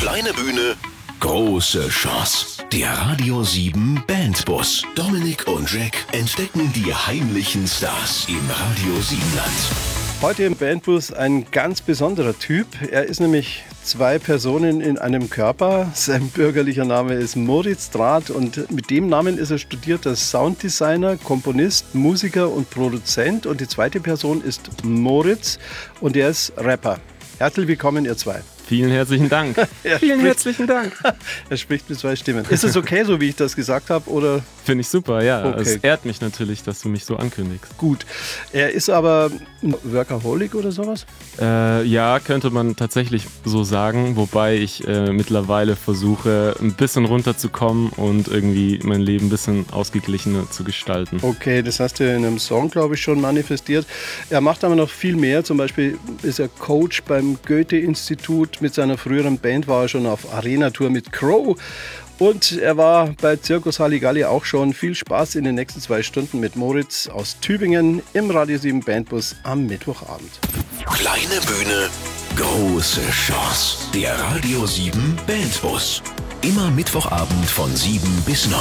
Kleine Bühne, große Chance. Der Radio 7 Bandbus. Dominik und Jack entdecken die heimlichen Stars im Radio 7 Land. Heute im Bandbus ein ganz besonderer Typ. Er ist nämlich zwei Personen in einem Körper. Sein bürgerlicher Name ist Moritz Draht und mit dem Namen ist er studierter Sounddesigner, Komponist, Musiker und Produzent. Und die zweite Person ist Moritz und er ist Rapper. Herzlich willkommen, ihr zwei. Vielen herzlichen Dank. Er Vielen spricht- herzlichen Dank. Er spricht mit zwei Stimmen. Ist es okay, so wie ich das gesagt habe, oder Finde ich super, ja. Okay. Es ehrt mich natürlich, dass du mich so ankündigst. gut? Er ist aber ein Workaholic oder sowas? Äh, ja, könnte man tatsächlich so sagen, wobei ich äh, mittlerweile versuche, ein bisschen runterzukommen und irgendwie mein Leben ein bisschen ausgeglichener zu gestalten. Okay, das hast du in einem Song, glaube ich, schon manifestiert. Er macht aber noch viel mehr. Zum Beispiel ist er Coach beim Goethe-Institut. Mit seiner früheren Band war er schon auf Arena-Tour mit Crow. Und er war bei Zirkus Halligalli auch schon. Viel Spaß in den nächsten zwei Stunden mit Moritz aus Tübingen im Radio 7 Bandbus am Mittwochabend. Kleine Bühne, große Chance. Der Radio 7 Bandbus. Immer Mittwochabend von 7 bis 9.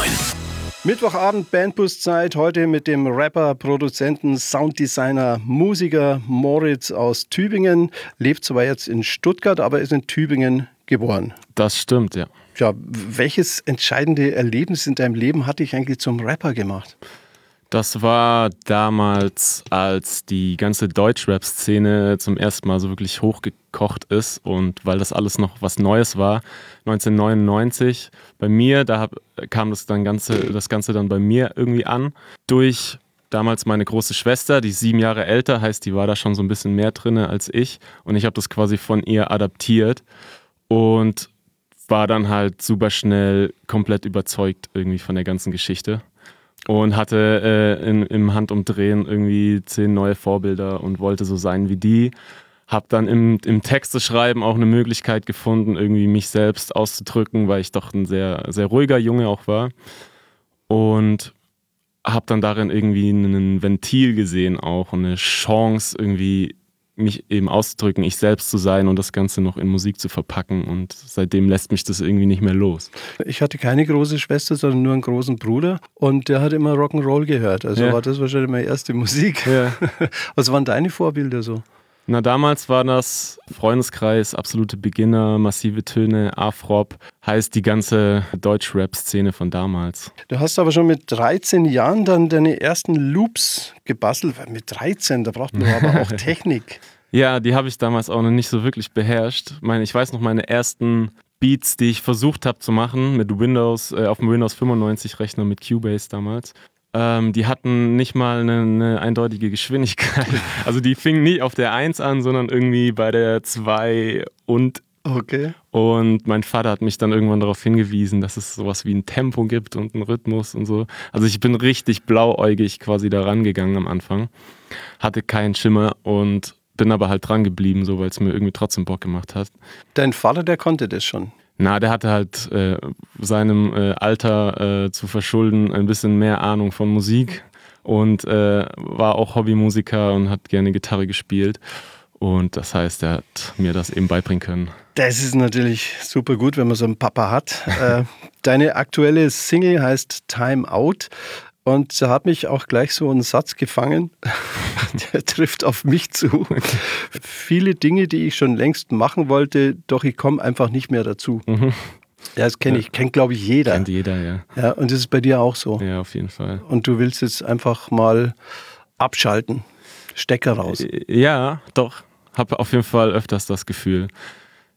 Mittwochabend Bandbuszeit. Heute mit dem Rapper, Produzenten, Sounddesigner, Musiker Moritz aus Tübingen. Lebt zwar jetzt in Stuttgart, aber ist in Tübingen geboren. Das stimmt, ja. Ja, welches entscheidende Erlebnis in deinem Leben hat dich eigentlich zum Rapper gemacht? Das war damals, als die ganze Deutschrap-Szene zum ersten Mal so wirklich hochgekocht ist und weil das alles noch was Neues war, 1999 bei mir, da hab, kam das, dann ganze, das Ganze dann bei mir irgendwie an. Durch damals meine große Schwester, die sieben Jahre älter, heißt, die war da schon so ein bisschen mehr drin als ich und ich habe das quasi von ihr adaptiert und war dann halt super schnell komplett überzeugt irgendwie von der ganzen Geschichte und hatte äh, in, im Handumdrehen irgendwie zehn neue Vorbilder und wollte so sein wie die. Hab dann im, im Texteschreiben auch eine Möglichkeit gefunden, irgendwie mich selbst auszudrücken, weil ich doch ein sehr, sehr ruhiger Junge auch war. Und hab dann darin irgendwie ein Ventil gesehen auch und eine Chance irgendwie mich eben auszudrücken, ich selbst zu sein und das Ganze noch in Musik zu verpacken. Und seitdem lässt mich das irgendwie nicht mehr los. Ich hatte keine große Schwester, sondern nur einen großen Bruder und der hat immer Rock'n'Roll gehört. Also Ja. war das wahrscheinlich meine erste Musik. Ja. Was waren deine Vorbilder so? Na, damals war das Freundeskreis, absolute Beginner, massive Töne, Afrop, heißt die ganze Deutsch-Rap-Szene von damals. Du hast aber schon mit 13 Jahren dann deine ersten Loops gebastelt. Mit 13, da braucht man aber auch Technik. Ja, die habe ich damals auch noch nicht so wirklich beherrscht. Ich meine, ich weiß noch meine ersten Beats, die ich versucht habe zu machen mit Windows, äh, auf dem Windows 95 Rechner mit Cubase damals. Ähm, die hatten nicht mal eine, eine eindeutige Geschwindigkeit. Also die fingen nie auf der 1 an, sondern irgendwie bei der 2 und Okay. Und mein Vater hat mich dann irgendwann darauf hingewiesen, dass es sowas wie ein Tempo gibt und einen Rhythmus und so. Also ich bin richtig blauäugig quasi da rangegangen am Anfang. Hatte keinen Schimmer und bin aber halt dran geblieben, so weil es mir irgendwie trotzdem Bock gemacht hat. Dein Vater, der konnte das schon. Na, der hatte halt äh, seinem äh, Alter äh, zu verschulden ein bisschen mehr Ahnung von Musik und äh, war auch Hobbymusiker und hat gerne Gitarre gespielt. Und das heißt, er hat mir das eben beibringen können. Das ist natürlich super gut, wenn man so einen Papa hat. Äh, Deine aktuelle Single heißt Time Out. Und da hat mich auch gleich so ein Satz gefangen, der trifft auf mich zu. Viele Dinge, die ich schon längst machen wollte, doch ich komme einfach nicht mehr dazu. Ja, das kenne ich, kennt glaube ich jeder. Kennt jeder, ja. Ja, und das ist bei dir auch so. Ja, auf jeden Fall. Und du willst jetzt einfach mal abschalten, Stecker raus. Ja, doch. Habe auf jeden Fall öfters das Gefühl.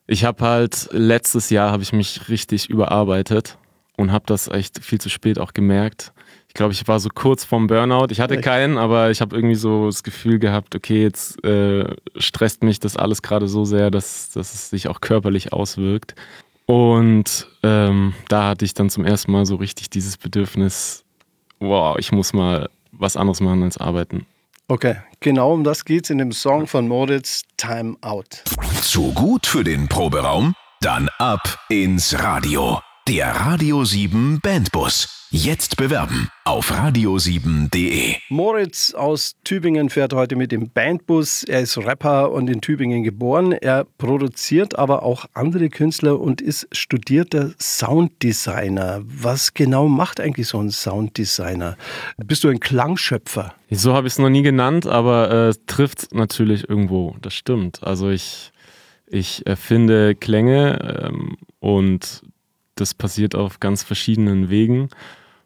Ich habe halt letztes Jahr habe ich mich richtig überarbeitet und habe das echt viel zu spät auch gemerkt. Ich glaube, ich war so kurz vorm Burnout. Ich hatte keinen, aber ich habe irgendwie so das Gefühl gehabt, okay, jetzt äh, stresst mich das alles gerade so sehr, dass, dass es sich auch körperlich auswirkt. Und ähm, da hatte ich dann zum ersten Mal so richtig dieses Bedürfnis, wow, ich muss mal was anderes machen als arbeiten. Okay, genau um das geht's in dem Song von Moritz, Time Out. Zu gut für den Proberaum? Dann ab ins Radio. Der Radio 7 Bandbus. Jetzt bewerben auf radio7.de. Moritz aus Tübingen fährt heute mit dem Bandbus. Er ist Rapper und in Tübingen geboren. Er produziert aber auch andere Künstler und ist studierter Sounddesigner. Was genau macht eigentlich so ein Sounddesigner? Bist du ein Klangschöpfer? So habe ich es noch nie genannt, aber äh, trifft natürlich irgendwo. Das stimmt. Also ich, ich erfinde Klänge ähm, und das passiert auf ganz verschiedenen Wegen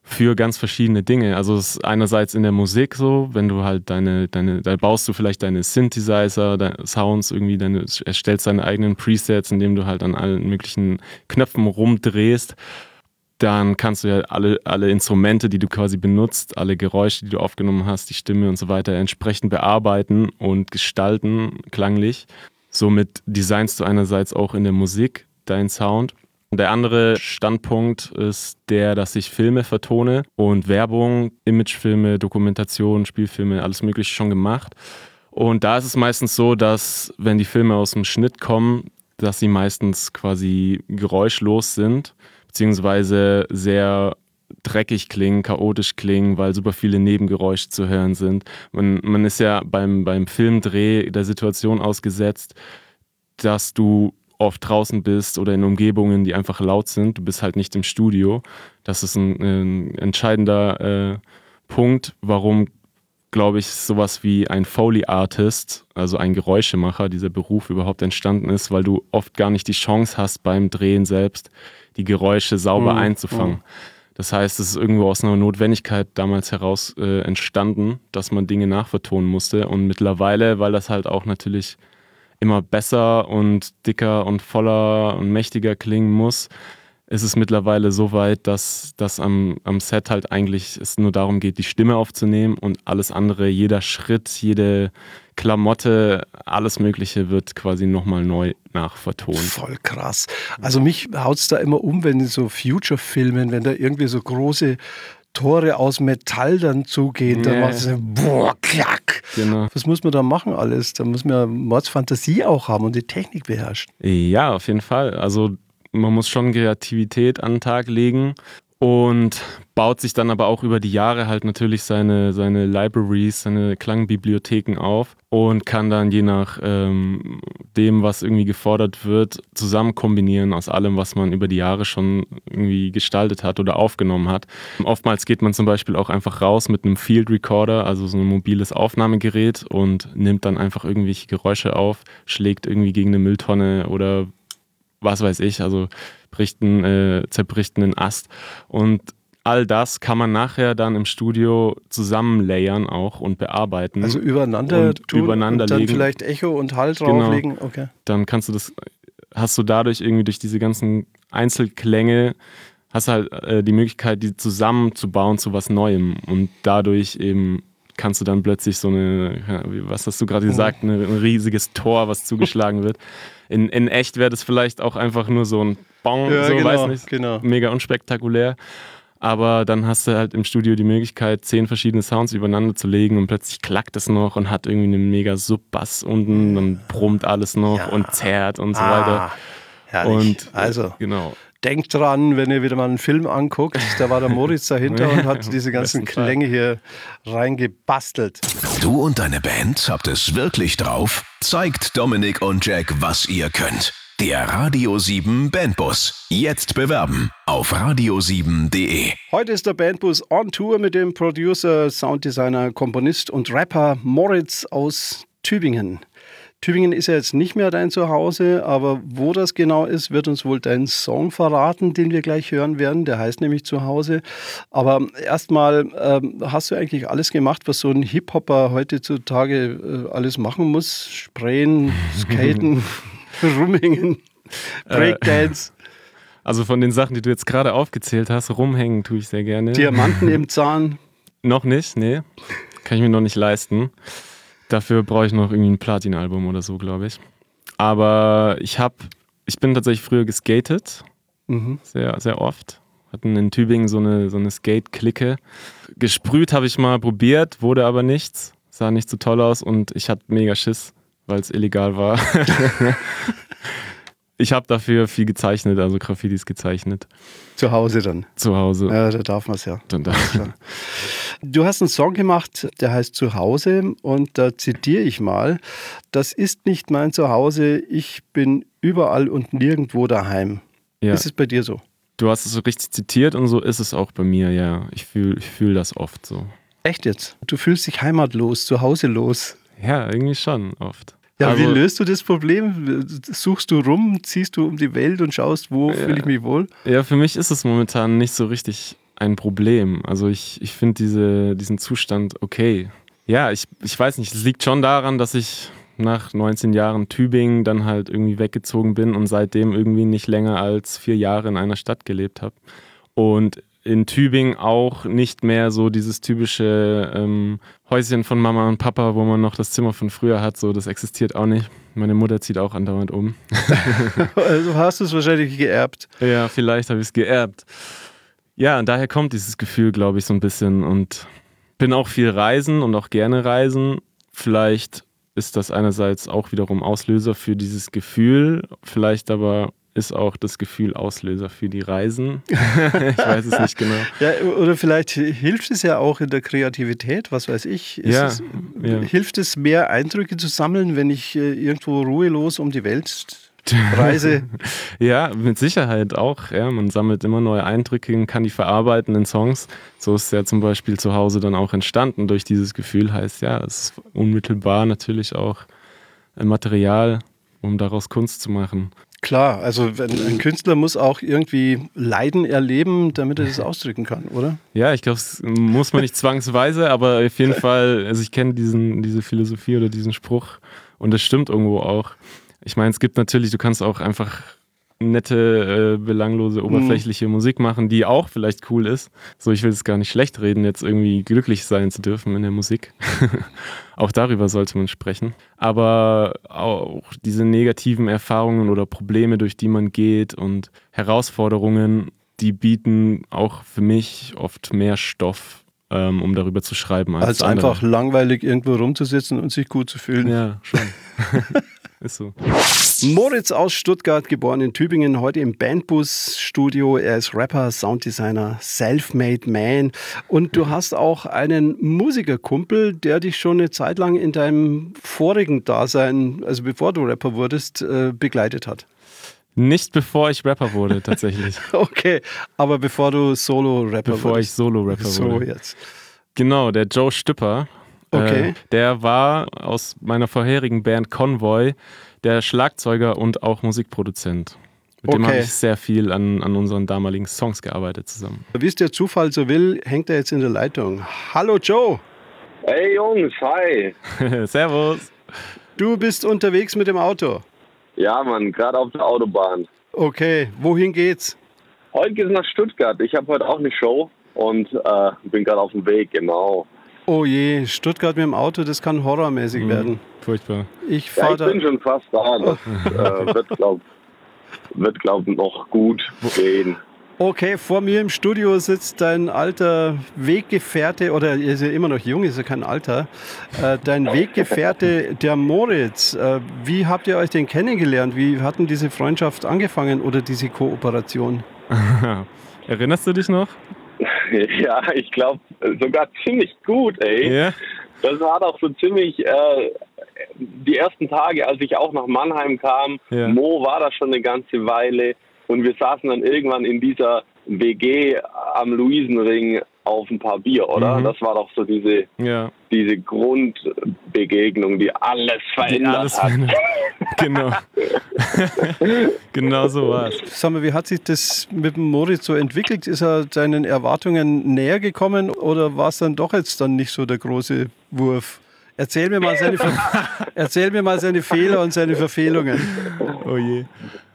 für ganz verschiedene Dinge. Also es ist einerseits in der Musik so, wenn du halt deine, deine, da baust du vielleicht deine Synthesizer, deine Sounds irgendwie, deine, erstellst deine eigenen Presets, indem du halt an allen möglichen Knöpfen rumdrehst. Dann kannst du ja alle, alle Instrumente, die du quasi benutzt, alle Geräusche, die du aufgenommen hast, die Stimme und so weiter entsprechend bearbeiten und gestalten, klanglich. Somit designst du einerseits auch in der Musik deinen Sound der andere Standpunkt ist der, dass ich Filme vertone und Werbung, Imagefilme, Dokumentation, Spielfilme, alles Mögliche schon gemacht. Und da ist es meistens so, dass wenn die Filme aus dem Schnitt kommen, dass sie meistens quasi geräuschlos sind, beziehungsweise sehr dreckig klingen, chaotisch klingen, weil super viele Nebengeräusche zu hören sind. Man, man ist ja beim, beim Filmdreh der Situation ausgesetzt, dass du oft draußen bist oder in Umgebungen, die einfach laut sind. Du bist halt nicht im Studio. Das ist ein, ein entscheidender äh, Punkt, warum, glaube ich, sowas wie ein Foley-Artist, also ein Geräuschemacher, dieser Beruf überhaupt entstanden ist, weil du oft gar nicht die Chance hast, beim Drehen selbst die Geräusche sauber mhm. einzufangen. Das heißt, es ist irgendwo aus einer Notwendigkeit damals heraus äh, entstanden, dass man Dinge nachvertonen musste. Und mittlerweile, weil das halt auch natürlich immer besser und dicker und voller und mächtiger klingen muss, ist es mittlerweile so weit, dass, dass am, am Set halt eigentlich es nur darum geht, die Stimme aufzunehmen und alles andere, jeder Schritt, jede Klamotte, alles Mögliche wird quasi nochmal neu nachvertont. Voll krass. Also mich haut es da immer um, wenn in so Future-Filmen, wenn da irgendwie so große Tore aus Metall dann zugehen, yeah. dann macht es boah, klack. Genau. Was muss man da machen alles? Da muss man Mordsfantasie auch haben und die Technik beherrschen. Ja, auf jeden Fall. Also man muss schon Kreativität an den Tag legen und baut sich dann aber auch über die Jahre halt natürlich seine, seine Libraries, seine Klangbibliotheken auf und kann dann je nach ähm, dem, was irgendwie gefordert wird, zusammen kombinieren aus allem, was man über die Jahre schon irgendwie gestaltet hat oder aufgenommen hat. Oftmals geht man zum Beispiel auch einfach raus mit einem Field Recorder, also so ein mobiles Aufnahmegerät und nimmt dann einfach irgendwelche Geräusche auf, schlägt irgendwie gegen eine Mülltonne oder was weiß ich, also bricht einen, äh, zerbricht einen Ast. Und all das kann man nachher dann im Studio zusammenlayern auch und bearbeiten. Also übereinander und tun übereinander und dann legen. vielleicht Echo und Hall genau. drauflegen. Okay. Dann kannst du das, hast du dadurch irgendwie durch diese ganzen Einzelklänge hast halt äh, die Möglichkeit, die zusammenzubauen zu was Neuem und dadurch eben kannst du dann plötzlich so eine, was hast du gerade gesagt, eine, ein riesiges Tor, was zugeschlagen wird. In, in echt wäre das vielleicht auch einfach nur so ein Bong, ja, so genau, weiß nicht, genau. mega unspektakulär. Aber dann hast du halt im Studio die Möglichkeit, zehn verschiedene Sounds übereinander zu legen und plötzlich klackt es noch und hat irgendwie einen mega Sub-Bass unten, dann brummt alles noch ja. und zerrt und so ah, weiter. Herrlich. Und also, genau denkt dran, wenn ihr wieder mal einen Film anguckt, da war der Moritz dahinter und hat diese ganzen Klänge hier reingebastelt. Du und deine Band habt es wirklich drauf? Zeigt Dominik und Jack, was ihr könnt. Der Radio 7 Bandbus. Jetzt bewerben auf radio7.de. Heute ist der Bandbus on Tour mit dem Producer, Sounddesigner, Komponist und Rapper Moritz aus Tübingen. Tübingen ist ja jetzt nicht mehr dein Zuhause, aber wo das genau ist, wird uns wohl dein Song verraten, den wir gleich hören werden. Der heißt nämlich Zuhause. Aber erstmal, ähm, hast du eigentlich alles gemacht, was so ein Hip-Hopper heutzutage äh, alles machen muss? Sprayen, skaten, rumhängen, äh, Breakdance. Also von den Sachen, die du jetzt gerade aufgezählt hast, rumhängen tue ich sehr gerne. Diamanten im Zahn. Noch nicht, nee. Kann ich mir noch nicht leisten. Dafür brauche ich noch irgendwie ein Platin-Album oder so, glaube ich. Aber ich habe, ich bin tatsächlich früher geskatet, mhm. sehr, sehr oft. Hatten in Tübingen so eine, so eine Skate-Clique. Gesprüht habe ich mal probiert, wurde aber nichts. Sah nicht so toll aus und ich hatte mega Schiss, weil es illegal war. ich habe dafür viel gezeichnet, also Graffitis gezeichnet. Zu Hause dann? Zu Hause. Ja, da darf man es ja. Dann darf ja. Du hast einen Song gemacht, der heißt Zuhause und da zitiere ich mal, das ist nicht mein Zuhause, ich bin überall und nirgendwo daheim. Ja. Ist es bei dir so? Du hast es so richtig zitiert und so ist es auch bei mir, ja. Ich fühle ich fühl das oft so. Echt jetzt? Du fühlst dich heimatlos, zuhauselos? Ja, irgendwie schon oft. Ja, also, wie löst du das Problem? Suchst du rum, ziehst du um die Welt und schaust, wo ja, fühle ich mich wohl? Ja, für mich ist es momentan nicht so richtig ein Problem. Also ich, ich finde diese, diesen Zustand okay. Ja, ich, ich weiß nicht, es liegt schon daran, dass ich nach 19 Jahren Tübingen dann halt irgendwie weggezogen bin und seitdem irgendwie nicht länger als vier Jahre in einer Stadt gelebt habe. Und in Tübingen auch nicht mehr so dieses typische ähm, Häuschen von Mama und Papa, wo man noch das Zimmer von früher hat. So, das existiert auch nicht. Meine Mutter zieht auch andauernd um. also hast du es wahrscheinlich geerbt. Ja, vielleicht habe ich es geerbt. Ja, und daher kommt dieses Gefühl, glaube ich, so ein bisschen. Und bin auch viel reisen und auch gerne reisen. Vielleicht ist das einerseits auch wiederum Auslöser für dieses Gefühl, vielleicht aber ist auch das Gefühl Auslöser für die Reisen. ich weiß es nicht genau. Ja, oder vielleicht hilft es ja auch in der Kreativität, was weiß ich. Ja, es, ja. Hilft es mehr Eindrücke zu sammeln, wenn ich äh, irgendwo ruhelos um die Welt reise? ja, mit Sicherheit auch. Ja, man sammelt immer neue Eindrücke und kann die verarbeiten in Songs. So ist ja zum Beispiel zu Hause dann auch entstanden durch dieses Gefühl. Heißt ja, es ist unmittelbar natürlich auch Material, um daraus Kunst zu machen. Klar, also ein Künstler muss auch irgendwie Leiden erleben, damit er das ausdrücken kann, oder? Ja, ich glaube, das muss man nicht zwangsweise, aber auf jeden Fall, also ich kenne diese Philosophie oder diesen Spruch und das stimmt irgendwo auch. Ich meine, es gibt natürlich, du kannst auch einfach nette, äh, belanglose, mhm. oberflächliche mhm. Musik machen, die auch vielleicht cool ist. So, ich will es gar nicht schlecht reden, jetzt irgendwie glücklich sein zu dürfen in der Musik. auch darüber sollte man sprechen. Aber auch diese negativen Erfahrungen oder Probleme, durch die man geht und Herausforderungen, die bieten auch für mich oft mehr Stoff ähm, um darüber zu schreiben. Als, als einfach langweilig irgendwo rumzusitzen und sich gut zu fühlen. Ja, schon. Ist so. Moritz aus Stuttgart, geboren in Tübingen, heute im Bandbus-Studio. Er ist Rapper, Sounddesigner, Self-Made Man. Und du hast auch einen Musikerkumpel, der dich schon eine Zeit lang in deinem vorigen Dasein, also bevor du Rapper wurdest, äh, begleitet hat. Nicht bevor ich Rapper wurde, tatsächlich. okay, aber bevor du Solo-Rapper wurdest. Bevor ich Solo-Rapper wurde. So jetzt. Genau, der Joe Stüpper Okay. Äh, der war aus meiner vorherigen Band Convoy der Schlagzeuger und auch Musikproduzent. Mit okay. dem habe ich sehr viel an, an unseren damaligen Songs gearbeitet zusammen. Wie es der Zufall so will, hängt er jetzt in der Leitung. Hallo Joe. Hey Jungs, hi. Servus. Du bist unterwegs mit dem Auto? Ja, Mann, gerade auf der Autobahn. Okay, wohin geht's? Heute geht's nach Stuttgart. Ich habe heute auch eine Show und äh, bin gerade auf dem Weg, genau. Oh je, Stuttgart mit dem Auto, das kann horrormäßig mhm. werden. Furchtbar. Ich, ja, ich bin schon fast da. Das äh, wird, glaube wird, glaub, noch gut gehen. Okay, vor mir im Studio sitzt dein alter Weggefährte, oder er ist ja immer noch jung, ist ja kein Alter, äh, dein Weggefährte, der Moritz. Äh, wie habt ihr euch denn kennengelernt? Wie hatten diese Freundschaft angefangen oder diese Kooperation? Erinnerst du dich noch? Ja, ich glaube sogar ziemlich gut, ey. Yeah. Das war doch so ziemlich äh, die ersten Tage, als ich auch nach Mannheim kam. Yeah. Mo war da schon eine ganze Weile und wir saßen dann irgendwann in dieser WG am Luisenring auf ein paar Bier, oder? Mhm. Das war doch so diese, ja. diese Grundbegegnung, die alles verändert die alles hat. Verändert. genau. genau so war es. Sag mal, wie hat sich das mit dem Moritz so entwickelt? Ist er seinen Erwartungen näher gekommen oder war es dann doch jetzt dann nicht so der große Wurf? Erzähl mir mal seine, erzähl mir mal seine Fehler und seine Verfehlungen. Oh je.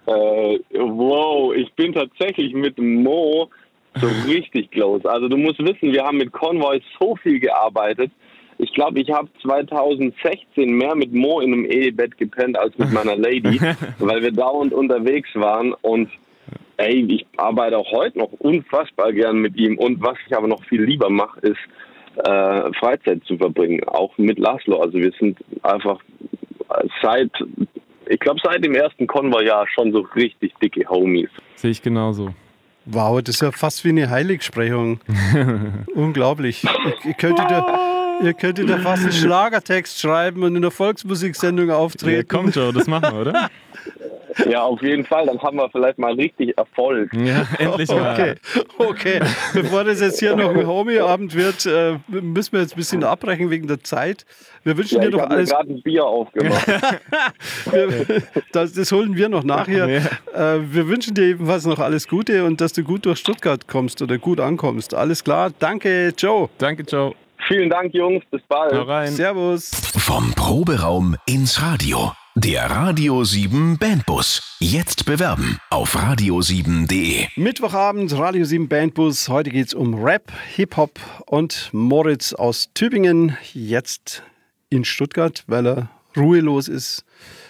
Äh, wow, ich bin tatsächlich mit Mo so richtig close. Also du musst wissen, wir haben mit Convoy so viel gearbeitet. Ich glaube, ich habe 2016 mehr mit Mo in einem Ehebett gepennt als mit meiner Lady, weil wir dauernd unterwegs waren und ey, ich arbeite auch heute noch unfassbar gern mit ihm und was ich aber noch viel lieber mache, ist äh, Freizeit zu verbringen, auch mit Laszlo. Also wir sind einfach seit ich glaube, seit dem ersten Konvoi-Jahr schon so richtig dicke Homies. Sehe ich genauso. Wow, das ist ja fast wie eine Heiligsprechung. Unglaublich. Ich, ich könnte da, ihr könntet da fast einen Schlagertext schreiben und in der Volksmusiksendung auftreten. Ja, komm, Joe, das machen wir, oder? Ja, auf jeden Fall. Dann haben wir vielleicht mal richtig Erfolg. Ja, endlich mal. Okay, okay. Bevor das jetzt hier noch ein Homie-Abend wird, äh, müssen wir jetzt ein bisschen abbrechen wegen der Zeit. Wir wünschen Ja, dir ich doch habe mir alles. gerade ein Bier aufgemacht. Wir, das, das holen wir noch nachher. Äh, wir wünschen dir ebenfalls noch alles Gute und dass du gut durch Stuttgart kommst oder gut ankommst. Alles klar. Danke, Joe. Danke, Joe. Vielen Dank, Jungs. Bis bald. Hau rein. Servus. Vom Proberaum ins Radio. Der Radio 7 Bandbus. Jetzt bewerben auf radio7.de. Mittwochabend, Radio 7 Bandbus. Heute geht es um Rap, Hip-Hop und Moritz aus Tübingen. Jetzt in Stuttgart, weil er ruhelos ist,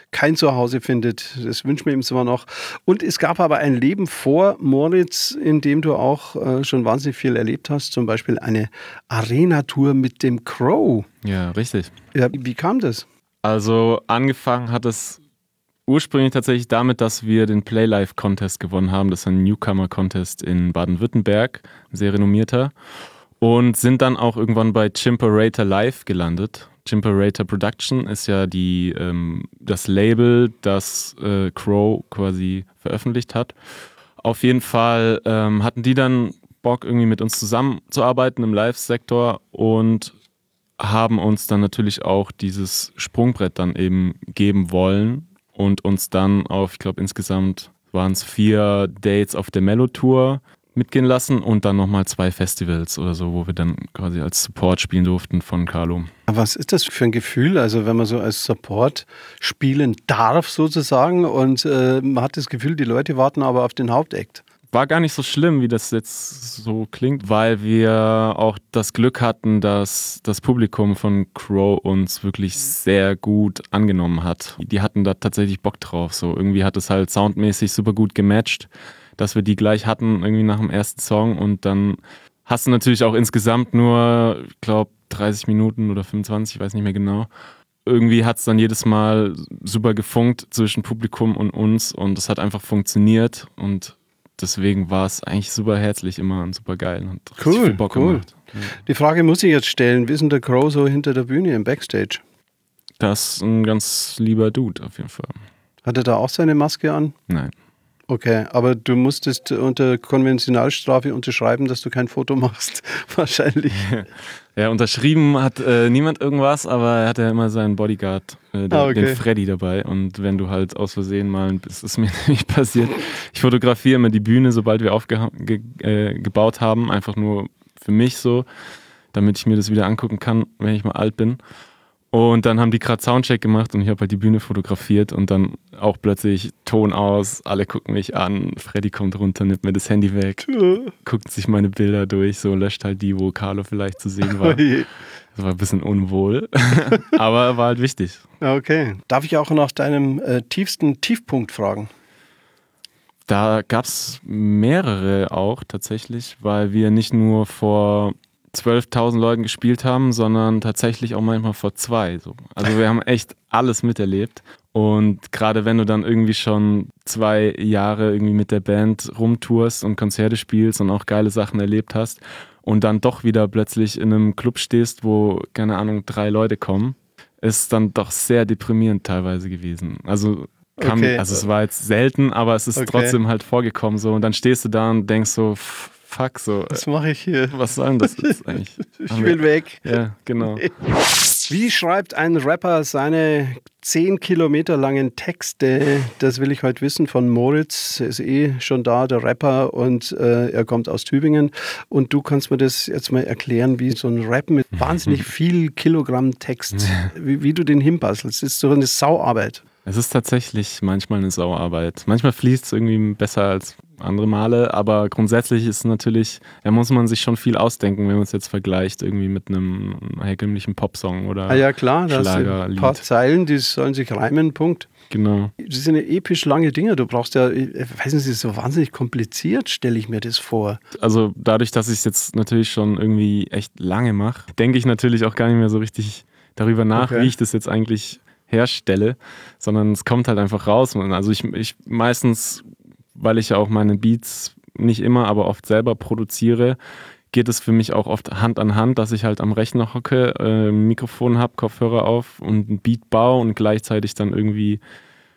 kein Zuhause findet. Das wünschen wir ihm zwar noch. Und es gab aber ein Leben vor Moritz, in dem du auch äh, schon wahnsinnig viel erlebt hast. Zum Beispiel eine Arena-Tour mit dem Crow. Ja, richtig. Ja, wie kam das? Also angefangen hat es ursprünglich tatsächlich damit, dass wir den Playlife Contest gewonnen haben. Das ist ein Newcomer Contest in Baden-Württemberg, sehr renommierter. Und sind dann auch irgendwann bei Chimperator Live gelandet. Chimperator Production ist ja die, ähm, das Label, das äh, Crow quasi veröffentlicht hat. Auf jeden Fall ähm, hatten die dann Bock, irgendwie mit uns zusammenzuarbeiten im Live-Sektor und haben uns dann natürlich auch dieses Sprungbrett dann eben geben wollen und uns dann auf, ich glaube insgesamt waren es vier Dates auf der Mellow-Tour mitgehen lassen und dann nochmal zwei Festivals oder so, wo wir dann quasi als Support spielen durften von Carlo. Was ist das für ein Gefühl, also wenn man so als Support spielen darf sozusagen und äh, man hat das Gefühl, die Leute warten aber auf den Hauptakt? War gar nicht so schlimm, wie das jetzt so klingt, weil wir auch das Glück hatten, dass das Publikum von Crow uns wirklich sehr gut angenommen hat. Die hatten da tatsächlich Bock drauf. So irgendwie hat es halt soundmäßig super gut gematcht, dass wir die gleich hatten irgendwie nach dem ersten Song und dann hast du natürlich auch insgesamt nur, ich glaube, 30 Minuten oder 25, ich weiß nicht mehr genau. Irgendwie hat es dann jedes Mal super gefunkt zwischen Publikum und uns und es hat einfach funktioniert und deswegen war es eigentlich super herzlich immer und super geil und Cool, viel Bock cool. gemacht. Die Frage muss ich jetzt stellen, wie ist denn der Crow so hinter der Bühne im Backstage? Das ist ein ganz lieber Dude auf jeden Fall. Hat er da auch seine Maske an? Nein. Okay, aber du musstest unter Konventionalstrafe unterschreiben, dass du kein Foto machst. Wahrscheinlich. Ja, unterschrieben hat äh, niemand irgendwas, aber er hatte ja immer seinen Bodyguard, äh, den, Ah, okay. den Freddy dabei. Und wenn du halt aus Versehen mal, das ist mir nämlich passiert, ich fotografiere immer die Bühne, sobald wir aufgebaut ge äh, haben, einfach nur für mich so, damit ich mir das wieder angucken kann, wenn ich mal alt bin. Und dann haben die gerade Soundcheck gemacht und ich habe halt die Bühne fotografiert und dann auch plötzlich Ton aus, alle gucken mich an, Freddy kommt runter, nimmt mir das Handy weg, guckt sich meine Bilder durch, so löscht halt die, wo Carlo vielleicht zu sehen war. Das war ein bisschen unwohl, aber war halt wichtig. Okay. Darf ich auch nach deinem äh, tiefsten Tiefpunkt fragen? Da gab es mehrere auch tatsächlich, weil wir nicht nur vor 12.000 Leuten gespielt haben, sondern tatsächlich auch manchmal vor zwei. So. Also wir haben echt alles miterlebt. Und gerade wenn du dann irgendwie schon zwei Jahre irgendwie mit der Band rumtourst und Konzerte spielst und auch geile Sachen erlebt hast und dann doch wieder plötzlich in einem Club stehst, wo, keine Ahnung, drei Leute kommen, ist dann doch sehr deprimierend teilweise gewesen. Also kam, Okay. also es war jetzt selten, aber es ist Okay. trotzdem halt vorgekommen so und dann stehst du da und denkst so, f- fuck, so, Was mache ich hier? was soll denn das jetzt eigentlich? Ich will weg. Ja, genau. Wie schreibt ein Rapper seine 10 Kilometer langen Texte? Das will ich heute wissen von Moritz. Er ist eh schon da, der Rapper, und äh, er kommt aus Tübingen. Und du kannst mir das jetzt mal erklären, wie so ein Rap mit wahnsinnig viel Kilogramm Text, wie, wie du den hinbastelst. Das ist so eine Sauarbeit. Es ist tatsächlich manchmal eine Sauarbeit. Manchmal fließt es irgendwie besser als andere Male, aber grundsätzlich ist natürlich, da muss man sich schon viel ausdenken, wenn man es jetzt vergleicht, irgendwie mit einem herkömmlichen Popsong oder Ah ja, klar, da hast du ein paar Zeilen, die sollen sich reimen, Punkt. Genau. Das sind ja episch lange Dinge. Du brauchst ja, ich weiß nicht, so wahnsinnig kompliziert, stelle ich mir das vor. Also dadurch, dass ich es jetzt natürlich schon irgendwie echt lange mache, denke ich natürlich auch gar nicht mehr so richtig darüber nach, Okay. wie ich das jetzt eigentlich herstelle, sondern es kommt halt einfach raus. Also ich, ich meistens, weil ich ja auch meine Beats nicht immer, aber oft selber produziere, geht es für mich auch oft Hand an Hand, dass ich halt am Rechner hocke, äh, Mikrofon habe, Kopfhörer auf und ein Beat baue und gleichzeitig dann irgendwie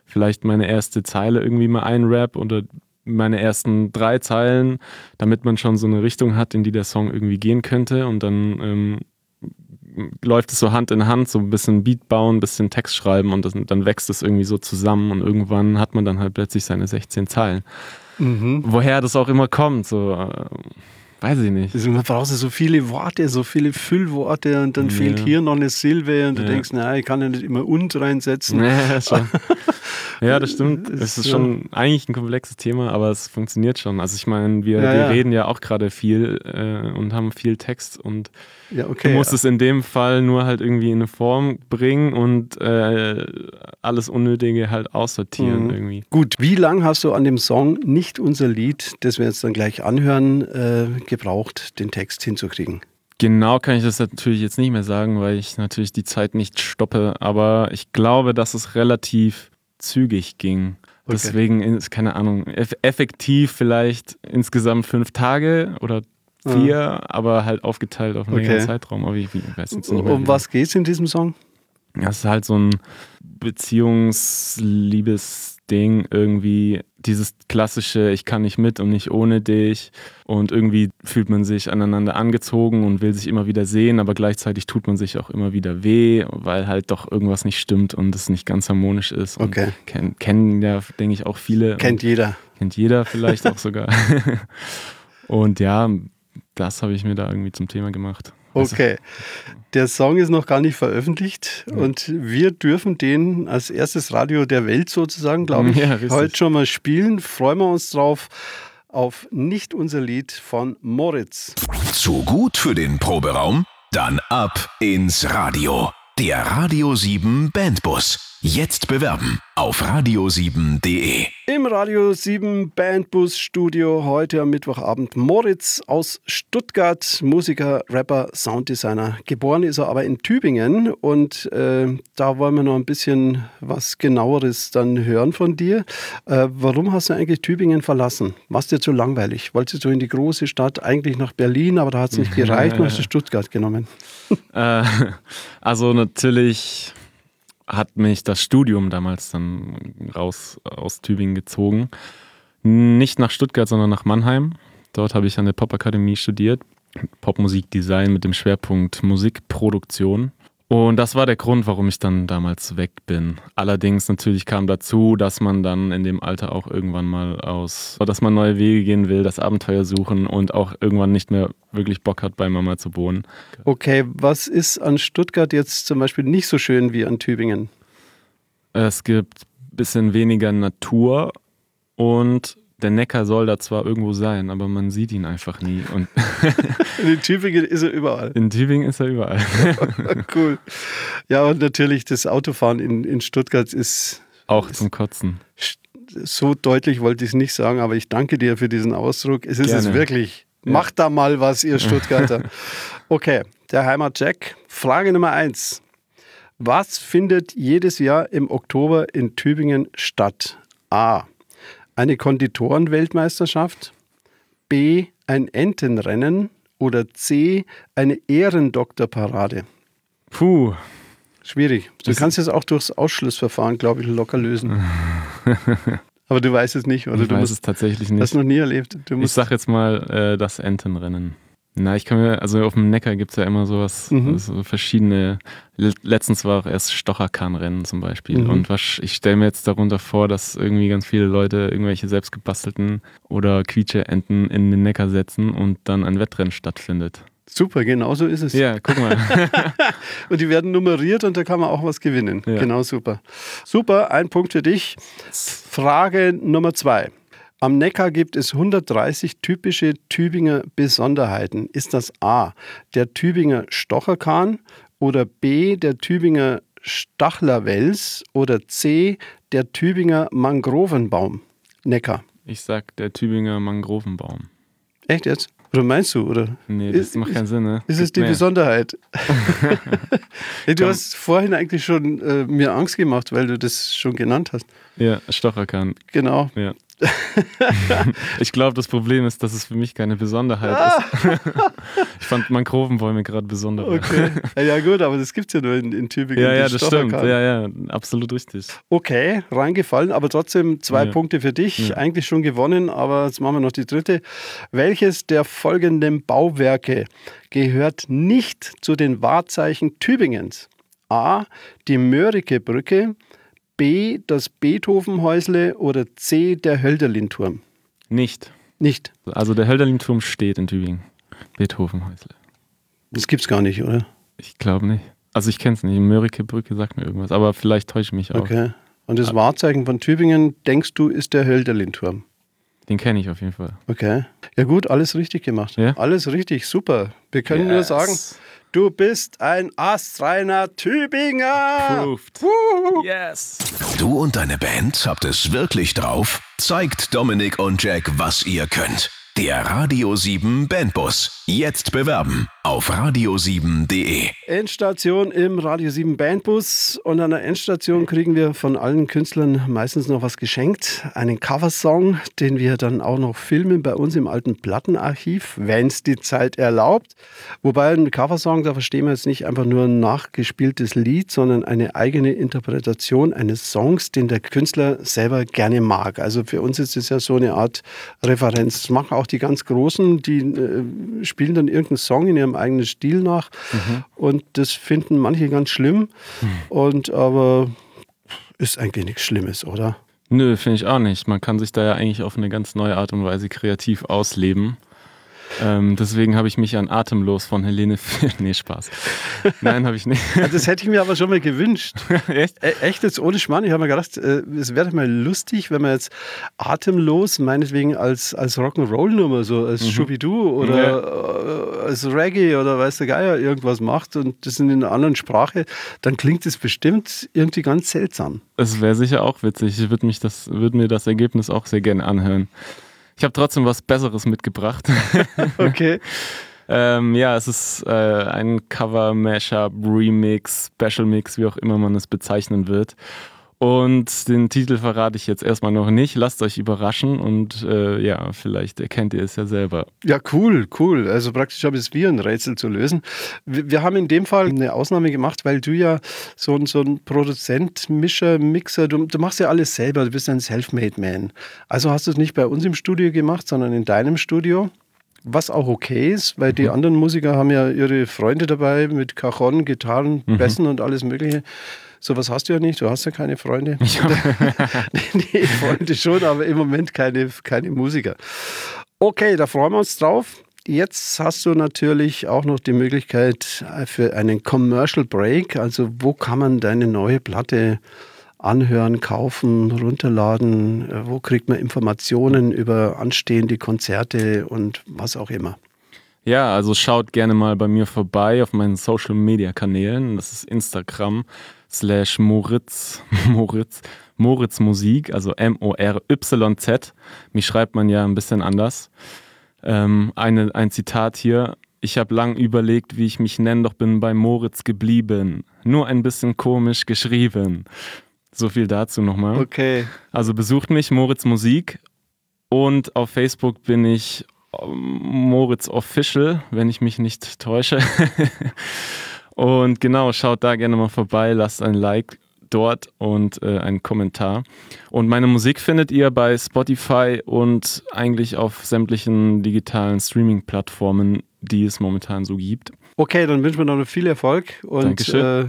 vielleicht meine erste Zeile irgendwie mal einrap oder meine ersten drei Zeilen, damit man schon so eine Richtung hat, in die der Song irgendwie gehen könnte. Und dann ähm, läuft es so Hand in Hand, so ein bisschen Beat bauen, ein bisschen Text schreiben und das, dann wächst es irgendwie so zusammen und irgendwann hat man dann halt plötzlich seine 16 Zeilen. Mhm. Woher das auch immer kommt, so äh, weiß ich nicht. Also man braucht so viele Worte, so viele Füllworte und dann ja. fehlt hier noch eine Silbe und du ja. denkst, naja, ich kann ja nicht immer und reinsetzen. Ja, ja das stimmt. Es ist schon eigentlich ein komplexes Thema, aber es funktioniert schon. Also ich meine, wir, wir reden ja auch gerade viel äh, und haben viel Text und okay, du musst es in dem Fall nur halt irgendwie in eine Form bringen und äh, alles Unnötige halt aussortieren mhm. irgendwie. Gut, wie lange hast du an dem Song Nicht unser Lied, das wir jetzt dann gleich anhören, äh, gebraucht, den Text hinzukriegen? Genau kann ich das natürlich jetzt nicht mehr sagen, weil ich natürlich die Zeit nicht stoppe, aber ich glaube, dass es relativ zügig ging. Okay. Deswegen ist, keine Ahnung, effektiv vielleicht insgesamt fünf Tage oder vier, ja. aber halt aufgeteilt auf einen okay. längeren Zeitraum. Aber ich, weiß jetzt nicht mehr, um was geht es in diesem Song? Ja, es ist halt so ein Beziehungsliebesding irgendwie. Dieses klassische, ich kann nicht mit und nicht ohne dich. Und irgendwie fühlt man sich aneinander angezogen und will sich immer wieder sehen, aber gleichzeitig tut man sich auch immer wieder weh, weil halt doch irgendwas nicht stimmt und es nicht ganz harmonisch ist. Okay. Kennen, kennen ja, denke ich, auch viele. Kennt jeder. Kennt jeder vielleicht auch sogar. und ja, das habe ich mir da irgendwie zum Thema gemacht. Also okay. Der Song ist noch gar nicht veröffentlicht ja. und wir dürfen den als erstes Radio der Welt sozusagen, glaube ich, ja, heute schon mal spielen. Freuen wir uns drauf auf Nicht unser Lied von Moritz. Zu gut für den Proberaum? Dann ab ins Radio. Der Radio 7 Bandbus. Jetzt bewerben auf radio7.de. Im Radio 7 Bandbus Studio heute am Mittwochabend Moritz aus Stuttgart, Musiker, Rapper, Sounddesigner. Geboren ist er aber in Tübingen und äh, da wollen wir noch ein bisschen was genaueres dann hören von dir. Äh, warum hast du eigentlich Tübingen verlassen? Warst dir zu langweilig? Wolltest du in die große Stadt, eigentlich nach Berlin, aber da hat es nicht gereicht und hast du Stuttgart genommen? Äh, also natürlich hat mich das Studium damals dann raus aus Tübingen gezogen. Nicht nach Stuttgart, sondern nach Mannheim. Dort habe ich an der Popakademie studiert. Popmusikdesign mit dem Schwerpunkt Musikproduktion. Und das war der Grund, warum ich dann damals weg bin. Allerdings natürlich kam dazu, dass man dann in dem Alter auch irgendwann mal aus, dass man neue Wege gehen will, das Abenteuer suchen und auch irgendwann nicht mehr wirklich Bock hat, bei Mama zu wohnen. Okay, was ist an Stuttgart jetzt zum Beispiel nicht so schön wie an Tübingen? Es gibt ein bisschen weniger Natur und der Neckar soll da zwar irgendwo sein, aber man sieht ihn einfach nie. Und in Tübingen ist er überall. In Tübingen ist er überall. cool. Ja, und natürlich das Autofahren in, in Stuttgart ist. Auch zum Kotzen. So deutlich wollte ich es nicht sagen, aber ich danke dir für diesen Ausdruck. Es ist Gerne. es wirklich. Ja. Macht da mal was, ihr Stuttgarter. Okay, der Heimat Jack. Frage Nummer eins. Was findet jedes Jahr im Oktober in Tübingen statt? A eine Konditorenweltmeisterschaft, B ein Entenrennen oder C eine Ehrendoktorparade? Puh. Schwierig. Du das kannst es auch durchs Ausschlussverfahren, glaube ich, locker lösen. Aber du weißt es nicht, oder? Ich du weiß musst, es tatsächlich nicht. Hast noch nie erlebt. ich sag jetzt mal äh, das Entenrennen. Na, ich kann mir, also auf dem Neckar gibt es ja immer sowas, mhm. so verschiedene. Letztens war auch erst Stocherkahnrennen zum Beispiel. Mhm. Und was, ich stelle mir jetzt darunter vor, dass irgendwie ganz viele Leute irgendwelche selbstgebastelten oder Quietscheenten in den Neckar setzen und dann ein Wettrennen stattfindet. Super, genau so ist es. Ja, guck mal. und die werden nummeriert und da kann man auch was gewinnen. Ja. Genau, super. Super, ein Punkt für dich. Frage Nummer zwei. Am Neckar gibt es 130 typische Tübinger Besonderheiten. Ist das A, der Tübinger Stocherkahn oder B, der Tübinger Stachlerwels oder C, der Tübinger Mangrovenbaum? Neckar. Ich sag der Tübinger Mangrovenbaum. Echt jetzt? Oder meinst du, oder? Nee, das ist, macht keinen Sinn, ne? Ist es die mehr. Besonderheit? hey, du hast vorhin eigentlich schon äh, mir Angst gemacht, weil du das schon genannt hast. Ja, Stocherkahn. Genau. Ja. ich glaube, das Problem ist, dass es für mich keine Besonderheit ist. ich fand Mangrovenbäume gerade besonders. Okay. Ja, gut, aber das gibt es ja nur in, in Tübingen. Ja, ja, das stimmt. Stocherkahn. Ja, ja, absolut richtig. Okay, reingefallen, aber trotzdem zwei Ja. Punkte für dich. Ja. Eigentlich schon gewonnen, aber jetzt machen wir noch die dritte. Welches der folgenden Bauwerke gehört nicht zu den Wahrzeichen Tübingens? A. Die Mörike-Brücke, B. Das Beethovenhäusle oder C. Der Hölderlin-Turm? Nicht. Nicht. Also der Hölderlin-Turm steht in Tübingen. Beethovenhäusle. Das gibt's gar nicht, oder? Ich glaube nicht. Also ich kenne es nicht. Mörike-Brücke sagt mir irgendwas, aber vielleicht täusche ich mich auch. Okay. Und das Wahrzeichen von Tübingen, denkst du, ist der Hölderlin-Turm? Den kenne ich auf jeden Fall. Okay. Ja gut, alles richtig gemacht. Ja? Alles richtig, super. Wir können nur Yes. sagen, du bist ein astreiner Tübinger. Proved. Yes. Du und deine Band habt es wirklich drauf? Zeigt Dominik und Jack, was ihr könnt. Der Radio 7 Bandbus. Jetzt bewerben auf radio7.de. Endstation im Radio 7 Bandbus und an der Endstation kriegen wir von allen Künstlern meistens noch was geschenkt. Einen Coversong, den wir dann auch noch filmen bei uns im alten Plattenarchiv, wenn es die Zeit erlaubt. Wobei ein Coversong, da verstehen wir jetzt nicht einfach nur ein nachgespieltes Lied, sondern eine eigene Interpretation eines Songs, den der Künstler selber gerne mag. Also für uns ist es ja so eine Art Referenz. Das machen auch die ganz Großen, die äh, spielen dann irgendeinen Song in ihrem eigenen Stil nach. Und das finden manche ganz schlimm. Und aber ist eigentlich nichts Schlimmes, oder? Nö, finde ich auch nicht. Man kann sich da ja eigentlich auf eine ganz neue Art und Weise kreativ ausleben. Ähm, deswegen habe ich mich an Atemlos von Helene. Nee, Spaß. Nein, habe ich nicht. Ja, das hätte ich mir aber schon mal gewünscht. Echt? E- Echt jetzt ohne Schmarrn. Ich habe mir gedacht, äh, es wäre doch mal lustig, wenn man jetzt atemlos, meinetwegen als, als Rock'n'Roll-Nummer, so als Schubidu oder äh, als Reggae oder weiß der Geier irgendwas macht und das in einer anderen Sprache, dann klingt es bestimmt irgendwie ganz seltsam. Es wäre sicher auch witzig. Ich würde würde mir das Ergebnis auch sehr gerne anhören. Ich habe trotzdem was Besseres mitgebracht. Okay. ähm, ja, es ist äh, ein Cover, Mashup, Remix, Special Mix, wie auch immer man es bezeichnen wird. Und den Titel verrate ich jetzt erstmal noch nicht. Lasst euch überraschen und äh, ja, vielleicht erkennt ihr es ja selber. Ja, cool, cool. Also praktisch habe es wie ein Rätsel zu lösen. Wir, wir haben in dem Fall eine Ausnahme gemacht, weil du ja so ein, so ein Produzent, Mischer, Mixer, du, du machst ja alles selber, du bist ein Selfmade Man. Also hast du es nicht bei uns im Studio gemacht, sondern in deinem Studio. Was auch okay ist, weil die anderen Musiker haben ja ihre Freunde dabei mit Cajon, Gitarren, Bässen und alles Mögliche. Sowas hast du ja nicht, du hast ja keine Freunde. nee, Freunde schon, aber im Moment keine, keine Musiker. Okay, da freuen wir uns drauf. Jetzt hast du natürlich auch noch die Möglichkeit für einen Commercial Break. Also wo kann man deine neue Platte anhören, kaufen, runterladen? Äh, Wo kriegt man Informationen über anstehende Konzerte und was auch immer? Ja, also schaut gerne mal bei mir vorbei auf meinen Social Media Kanälen. Das ist Instagram slash Moritz, Moritz, Moritz Musik, also M-O-R-Y-Z. Mich schreibt man ja ein bisschen anders. Ähm, eine, ein Zitat hier. Ich habe lang überlegt, wie ich mich nenne, doch bin bei Moritz geblieben. Nur ein bisschen komisch geschrieben. So viel dazu nochmal. Okay. Also besucht mich, Moritz Musik. Und auf Facebook bin ich ähm, Moritz Official, wenn ich mich nicht täusche. und genau, schaut da gerne mal vorbei, lasst ein Like dort und äh, einen Kommentar. Und meine Musik findet ihr bei Spotify und eigentlich auf sämtlichen digitalen Streaming-Plattformen, die es momentan so gibt. Okay, dann wünschen wir noch viel Erfolg und äh,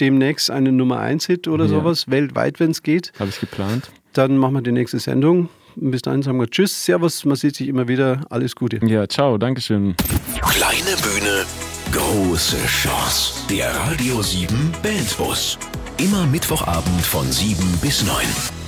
demnächst einen Nummer 1 Hit oder Ja. sowas, weltweit, wenn es geht. Habe ich geplant. Dann machen wir die nächste Sendung. Bis dahin sagen wir Tschüss, Servus, man sieht sich immer wieder. Alles Gute. Ja, ciao, Dankeschön. Kleine Bühne, große Chance. Der Radio 7 Bandbus. Immer Mittwochabend von 7 bis 9.